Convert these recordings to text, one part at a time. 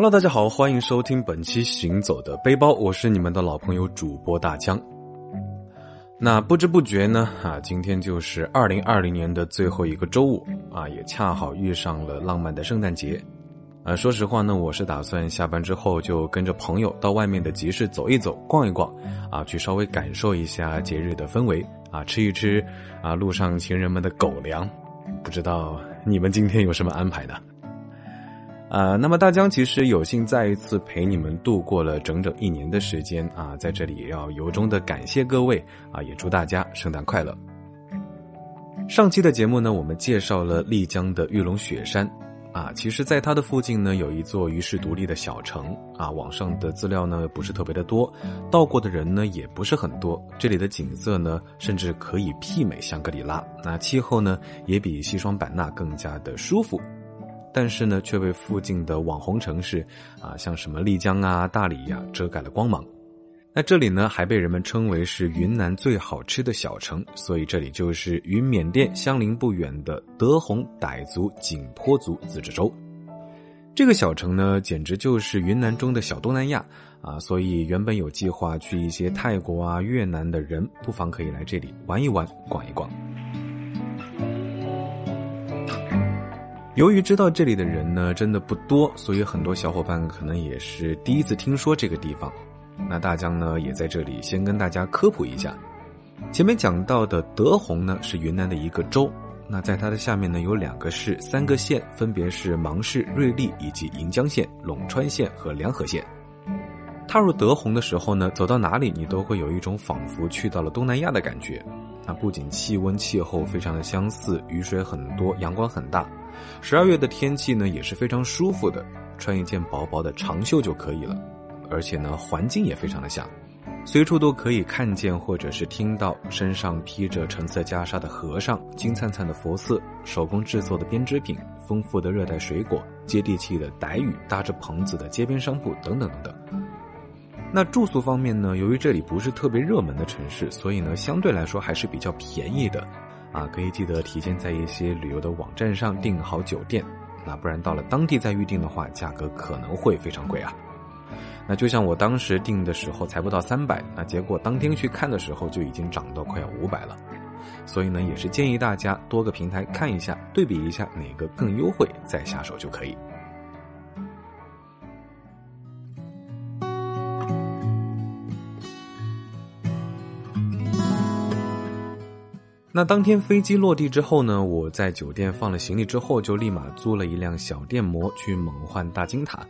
Hello，大家好，欢迎收听本期行走的背包，我是你们的老朋友主播大江。那不知不觉呢，啊，今天就是二零二零年的最后一个周五啊，也恰好遇上了浪漫的圣诞节。啊，说实话呢，我是打算下班之后就跟着朋友到外面的集市走一走、逛一逛，啊，去稍微感受一下节日的氛围，啊，吃一吃啊路上情人们的狗粮。不知道你们今天有什么安排呢？啊，那么大江其实有幸再一次陪你们度过了整整一年的时间啊，在这里也要由衷的感谢各位啊，也祝大家圣诞快乐。上期的节目呢，我们介绍了丽江的玉龙雪山啊，其实在它的附近呢，有一座与世独立的小城啊，网上的资料呢不是特别的多，到过的人呢也不是很多，这里的景色呢甚至可以媲美香格里拉，那气候呢也比西双版纳更加的舒服。但是呢，却被附近的网红城市啊，像什么丽江啊、大理呀，遮盖了光芒。那这里呢，还被人们称为是云南最好吃的小城，所以这里就是与缅甸相邻不远的德宏傣族景颇族自治州。这个小城呢，简直就是云南中的小东南亚啊！所以原本有计划去一些泰国啊、越南的人，不妨可以来这里玩一玩、逛一逛。由于知道这里的人呢真的不多，所以很多小伙伴可能也是第一次听说这个地方。那大江呢也在这里先跟大家科普一下。前面讲到的德宏呢是云南的一个州，那在它的下面呢有两个市、三个县，分别是芒市、瑞丽以及盈江县、陇川县和梁河县。踏入德宏的时候呢，走到哪里你都会有一种仿佛去到了东南亚的感觉。那不仅气温、气候非常的相似，雨水很多，阳光很大。十二月的天气呢也是非常舒服的，穿一件薄薄的长袖就可以了。而且呢，环境也非常的像，随处都可以看见或者是听到身上披着橙色袈裟的和尚、金灿灿的佛寺、手工制作的编织品、丰富的热带水果、接地气的傣语、搭着棚子的街边商铺等等等等。那住宿方面呢，由于这里不是特别热门的城市，所以呢，相对来说还是比较便宜的。啊，可以记得提前在一些旅游的网站上订好酒店，那不然到了当地再预定的话，价格可能会非常贵啊。那就像我当时订的时候才不到三百，那结果当天去看的时候就已经涨到快要五百了。所以呢，也是建议大家多个平台看一下，对比一下哪个更优惠，再下手就可以。那当天飞机落地之后呢，我在酒店放了行李之后，就立马租了一辆小电摩去猛换大金塔。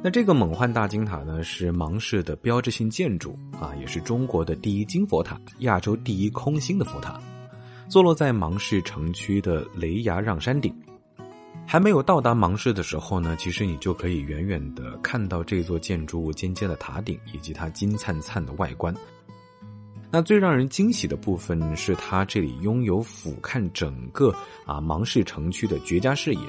那这个猛换大金塔呢，是芒市的标志性建筑啊，也是中国的第一金佛塔，亚洲第一空心的佛塔，坐落在芒市城区的雷崖让山顶。还没有到达芒市的时候呢，其实你就可以远远的看到这座建筑物尖尖的塔顶以及它金灿灿的外观。那最让人惊喜的部分是，它这里拥有俯瞰整个啊芒市城区的绝佳视野。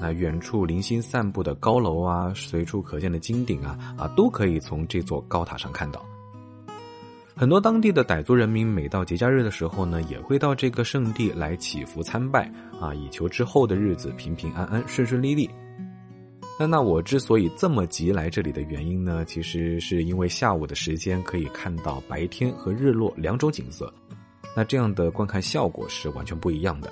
那远处零星散布的高楼啊，随处可见的金顶啊，啊都可以从这座高塔上看到。很多当地的傣族人民每到节假日的时候呢，也会到这个圣地来祈福参拜啊，以求之后的日子平平安安、顺顺利利。那那我之所以这么急来这里的原因呢，其实是因为下午的时间可以看到白天和日落两种景色，那这样的观看效果是完全不一样的。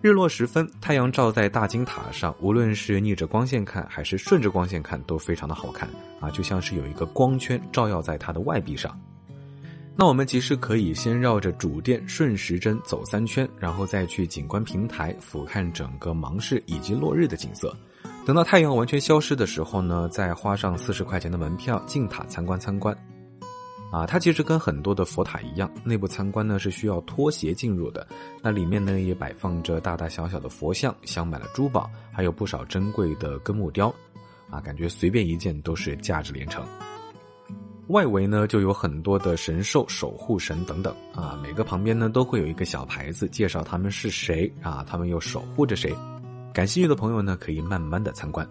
日落时分，太阳照在大金塔上，无论是逆着光线看还是顺着光线看，都非常的好看啊，就像是有一个光圈照耀在它的外壁上。那我们其实可以先绕着主殿顺时针走三圈，然后再去景观平台俯瞰整个芒市以及落日的景色。等到太阳完全消失的时候呢，再花上四十块钱的门票进塔参观参观。啊，它其实跟很多的佛塔一样，内部参观呢是需要脱鞋进入的。那里面呢也摆放着大大小小的佛像，镶满了珠宝，还有不少珍贵的根木雕。啊，感觉随便一件都是价值连城。外围呢就有很多的神兽、守护神等等。啊，每个旁边呢都会有一个小牌子，介绍他们是谁啊，他们又守护着谁。感兴趣的朋友呢可以慢慢的参观。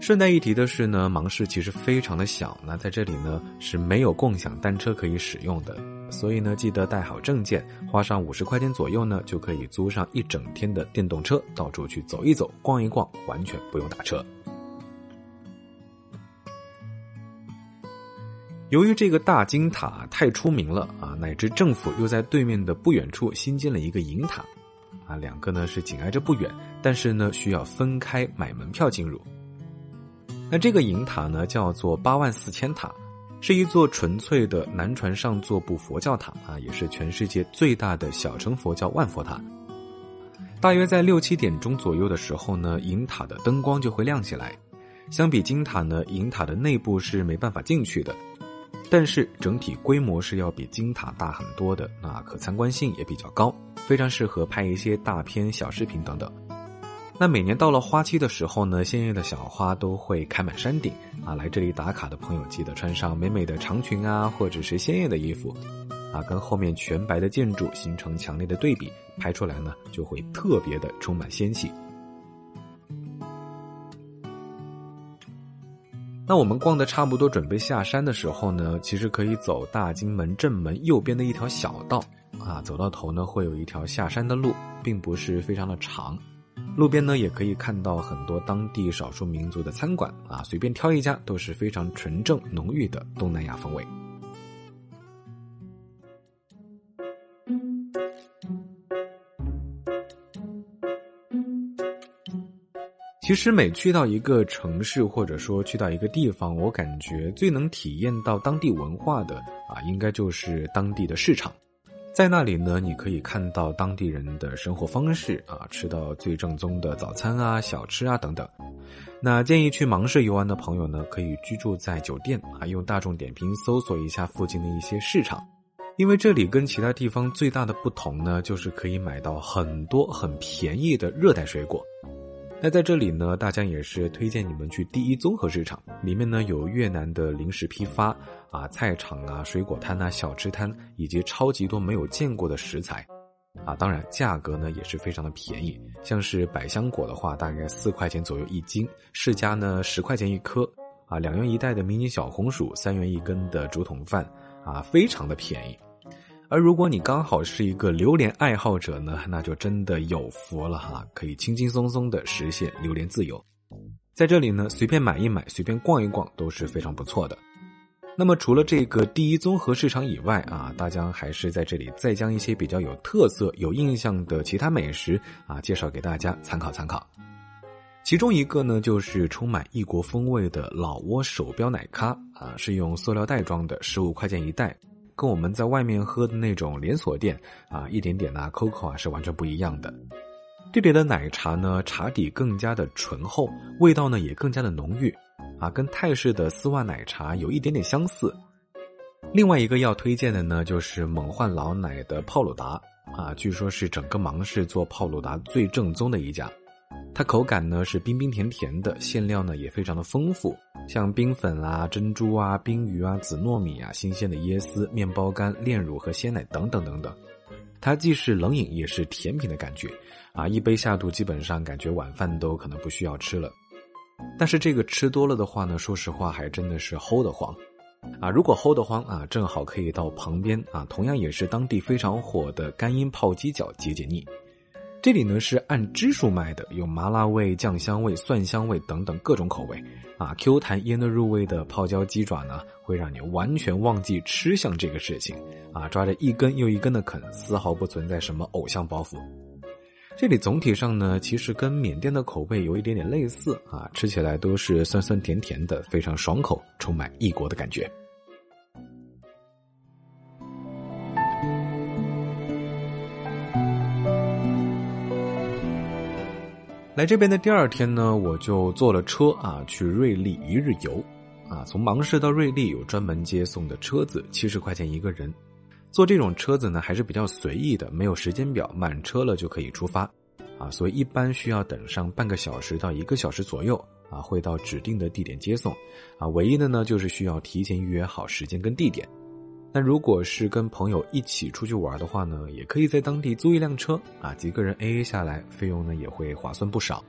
顺带一提的是呢芒市其实非常的小那在这里呢是没有共享单车可以使用的。所以呢记得带好证件花上五十块钱左右呢就可以租上一整天的电动车到处去走一走逛一逛完全不用打车。由于这个大金塔太出名了啊乃至政府又在对面的不远处新建了一个银塔啊，两个呢是紧挨着不远，但是呢需要分开买门票进入。那这个银塔呢叫做八万四千塔，是一座纯粹的南传上座部佛教塔啊，也是全世界最大的小乘佛教万佛塔。大约在六七点钟左右的时候呢，银塔的灯光就会亮起来。相比金塔呢，银塔的内部是没办法进去的，但是整体规模是要比金塔大很多的，那可参观性也比较高，非常适合拍一些大片、小视频等等。那每年到了花期的时候呢，鲜艳的小花都会开满山顶啊，来这里打卡的朋友记得穿上美美的长裙啊，或者是鲜艳的衣服。啊，跟后面全白的建筑形成强烈的对比，拍出来呢就会特别的充满仙气。那我们逛的差不多，准备下山的时候呢，其实可以走大金门正门右边的一条小道，啊，走到头呢会有一条下山的路，并不是非常的长。路边呢也可以看到很多当地少数民族的餐馆，啊，随便挑一家都是非常纯正浓郁的东南亚风味。其实每去到一个城市，或者说去到一个地方，我感觉最能体验到当地文化的啊，应该就是当地的市场。在那里呢，你可以看到当地人的生活方式啊，吃到最正宗的早餐啊、小吃啊等等。那建议去芒市游玩的朋友呢，可以居住在酒店啊，用大众点评搜索一下附近的一些市场，因为这里跟其他地方最大的不同呢，就是可以买到很多很便宜的热带水果。那在这里呢，大家也是推荐你们去第一综合市场，里面呢有越南的零食批发啊、菜场啊、水果摊啊、小吃摊，以及超级多没有见过的食材，啊，当然价格呢也是非常的便宜，像是百香果的话，大概四块钱左右一斤，释迦呢十块钱一颗，啊，两元一袋的迷你小红薯，三元一根的竹筒饭，啊，非常的便宜。而如果你刚好是一个榴莲爱好者呢，那就真的有福了哈，可以轻轻松松的实现榴莲自由。在这里呢，随便买一买，随便逛一逛都是非常不错的。那么除了这个第一综合市场以外啊，大江还是在这里再将一些比较有特色、有印象的其他美食啊介绍给大家参考参考。其中一个呢，就是充满异国风味的老挝手标奶咖啊，是用塑料袋装的，十五块钱一袋。跟我们在外面喝的那种连锁店啊，一点点啊，COCO 啊是完全不一样的。这里的奶茶呢，茶底更加的醇厚，味道呢也更加的浓郁，啊，跟泰式的丝袜奶茶有一点点相似。另外一个要推荐的呢，就是猛焕老奶的泡鲁达啊，据说是整个芒市做泡鲁达最正宗的一家。它口感呢是冰冰甜甜的，馅料呢也非常的丰富，像冰粉啊、珍珠啊、冰鱼啊、紫糯米啊、新鲜的椰丝、面包干、炼乳和鲜奶等等等等。它既是冷饮也是甜品的感觉，啊，一杯下肚基本上感觉晚饭都可能不需要吃了。但是这个吃多了的话呢，说实话还真的是齁得慌，啊，如果齁得慌啊，正好可以到旁边啊，同样也是当地非常火的干音泡鸡脚解解腻。这里呢是按支数卖的，有麻辣味、酱香味、蒜香味等等各种口味，啊，Q 弹腌得入味的泡椒鸡爪呢，会让你完全忘记吃相这个事情，啊，抓着一根又一根的啃，丝毫不存在什么偶像包袱。这里总体上呢，其实跟缅甸的口味有一点点类似，啊，吃起来都是酸酸甜甜的，非常爽口，充满异国的感觉。来这边的第二天呢，我就坐了车啊，去瑞丽一日游，啊，从芒市到瑞丽有专门接送的车子，七十块钱一个人。坐这种车子呢，还是比较随意的，没有时间表，满车了就可以出发，啊，所以一般需要等上半个小时到一个小时左右，啊，会到指定的地点接送，啊，唯一的呢就是需要提前预约好时间跟地点。那如果是跟朋友一起出去玩的话呢，也可以在当地租一辆车啊，几个人 A A 下来，费用呢也会划算不少。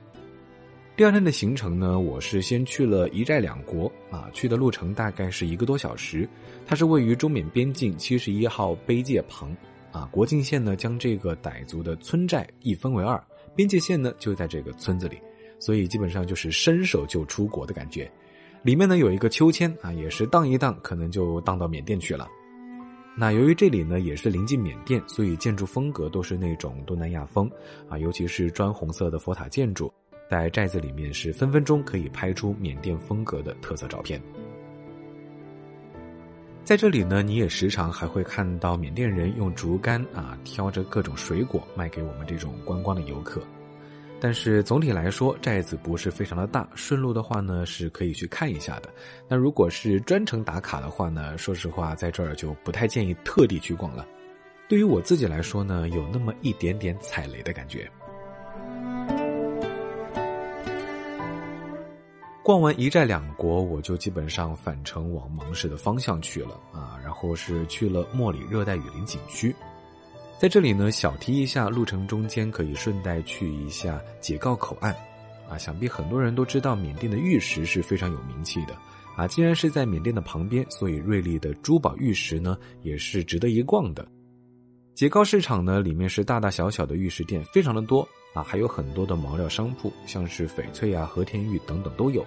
第二天的行程呢，我是先去了一寨两国啊，去的路程大概是一个多小时。它是位于中缅边境七十一号碑界旁啊，国境线呢将这个傣族的村寨一分为二，边界线呢就在这个村子里，所以基本上就是伸手就出国的感觉。里面呢有一个秋千啊，也是荡一荡，可能就荡到缅甸去了。那由于这里呢也是临近缅甸，所以建筑风格都是那种东南亚风啊，尤其是砖红色的佛塔建筑，在寨子里面是分分钟可以拍出缅甸风格的特色照片。在这里呢，你也时常还会看到缅甸人用竹竿啊挑着各种水果卖给我们这种观光的游客。但是总体来说，寨子不是非常的大，顺路的话呢是可以去看一下的。那如果是专程打卡的话呢，说实话，在这儿就不太建议特地去逛了。对于我自己来说呢，有那么一点点踩雷的感觉。逛完一寨两国，我就基本上返程往芒市的方向去了啊，然后是去了莫里热带雨林景区。在这里呢，小提一下，路程中间可以顺带去一下姐告口岸，啊，想必很多人都知道缅甸的玉石是非常有名气的，啊，既然是在缅甸的旁边，所以瑞丽的珠宝玉石呢也是值得一逛的。姐告市场呢，里面是大大小小的玉石店，非常的多，啊，还有很多的毛料商铺，像是翡翠啊、和田玉等等都有，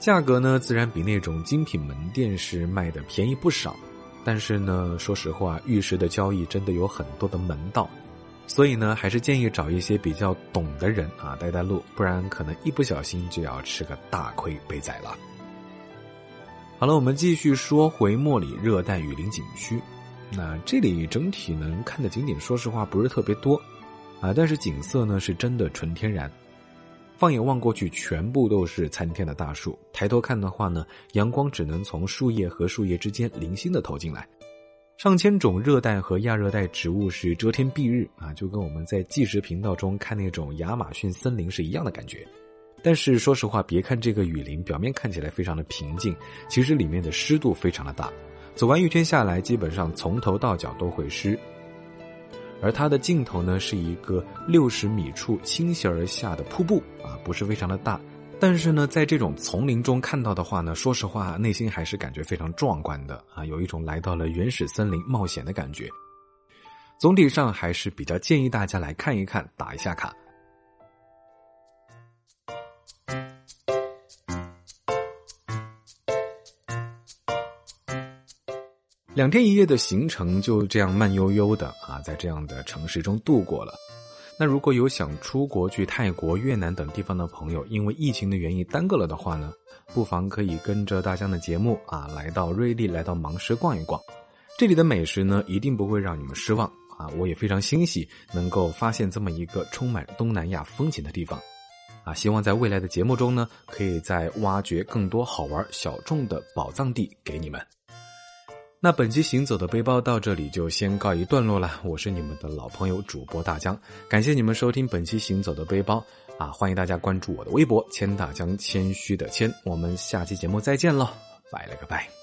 价格呢自然比那种精品门店是卖的便宜不少。但是呢，说实话，玉石的交易真的有很多的门道，所以呢，还是建议找一些比较懂的人啊带带路，不然可能一不小心就要吃个大亏被宰了。好了，我们继续说回莫里热带雨林景区，那这里整体能看的景点，说实话不是特别多啊，但是景色呢是真的纯天然。放眼望过去，全部都是参天的大树。抬头看的话呢，阳光只能从树叶和树叶之间零星的投进来。上千种热带和亚热带植物是遮天蔽日啊，就跟我们在纪实频道中看那种亚马逊森林是一样的感觉。但是说实话，别看这个雨林表面看起来非常的平静，其实里面的湿度非常的大。走完一圈下来，基本上从头到脚都会湿。而它的尽头呢，是一个六十米处倾斜而下的瀑布，不是非常的大，但是呢，在这种丛林中看到的话呢，说实话，内心还是感觉非常壮观的啊，有一种来到了原始森林冒险的感觉。总体上还是比较建议大家来看一看，打一下卡。两天一夜的行程就这样慢悠悠的啊，在这样的城市中度过了。那如果有想出国去泰国、越南等地方的朋友，因为疫情的原因耽搁了的话呢，不妨可以跟着大江的节目啊，来到瑞丽，来到芒市逛一逛。这里的美食呢，一定不会让你们失望啊！我也非常欣喜能够发现这么一个充满东南亚风情的地方啊！希望在未来的节目中呢，可以再挖掘更多好玩小众的宝藏地给你们。那本期行走的背包到这里就先告一段落了。我是你们的老朋友主播大江，感谢你们收听本期行走的背包啊！欢迎大家关注我的微博“千大江”，谦虚的谦。我们下期节目再见喽，拜了个拜。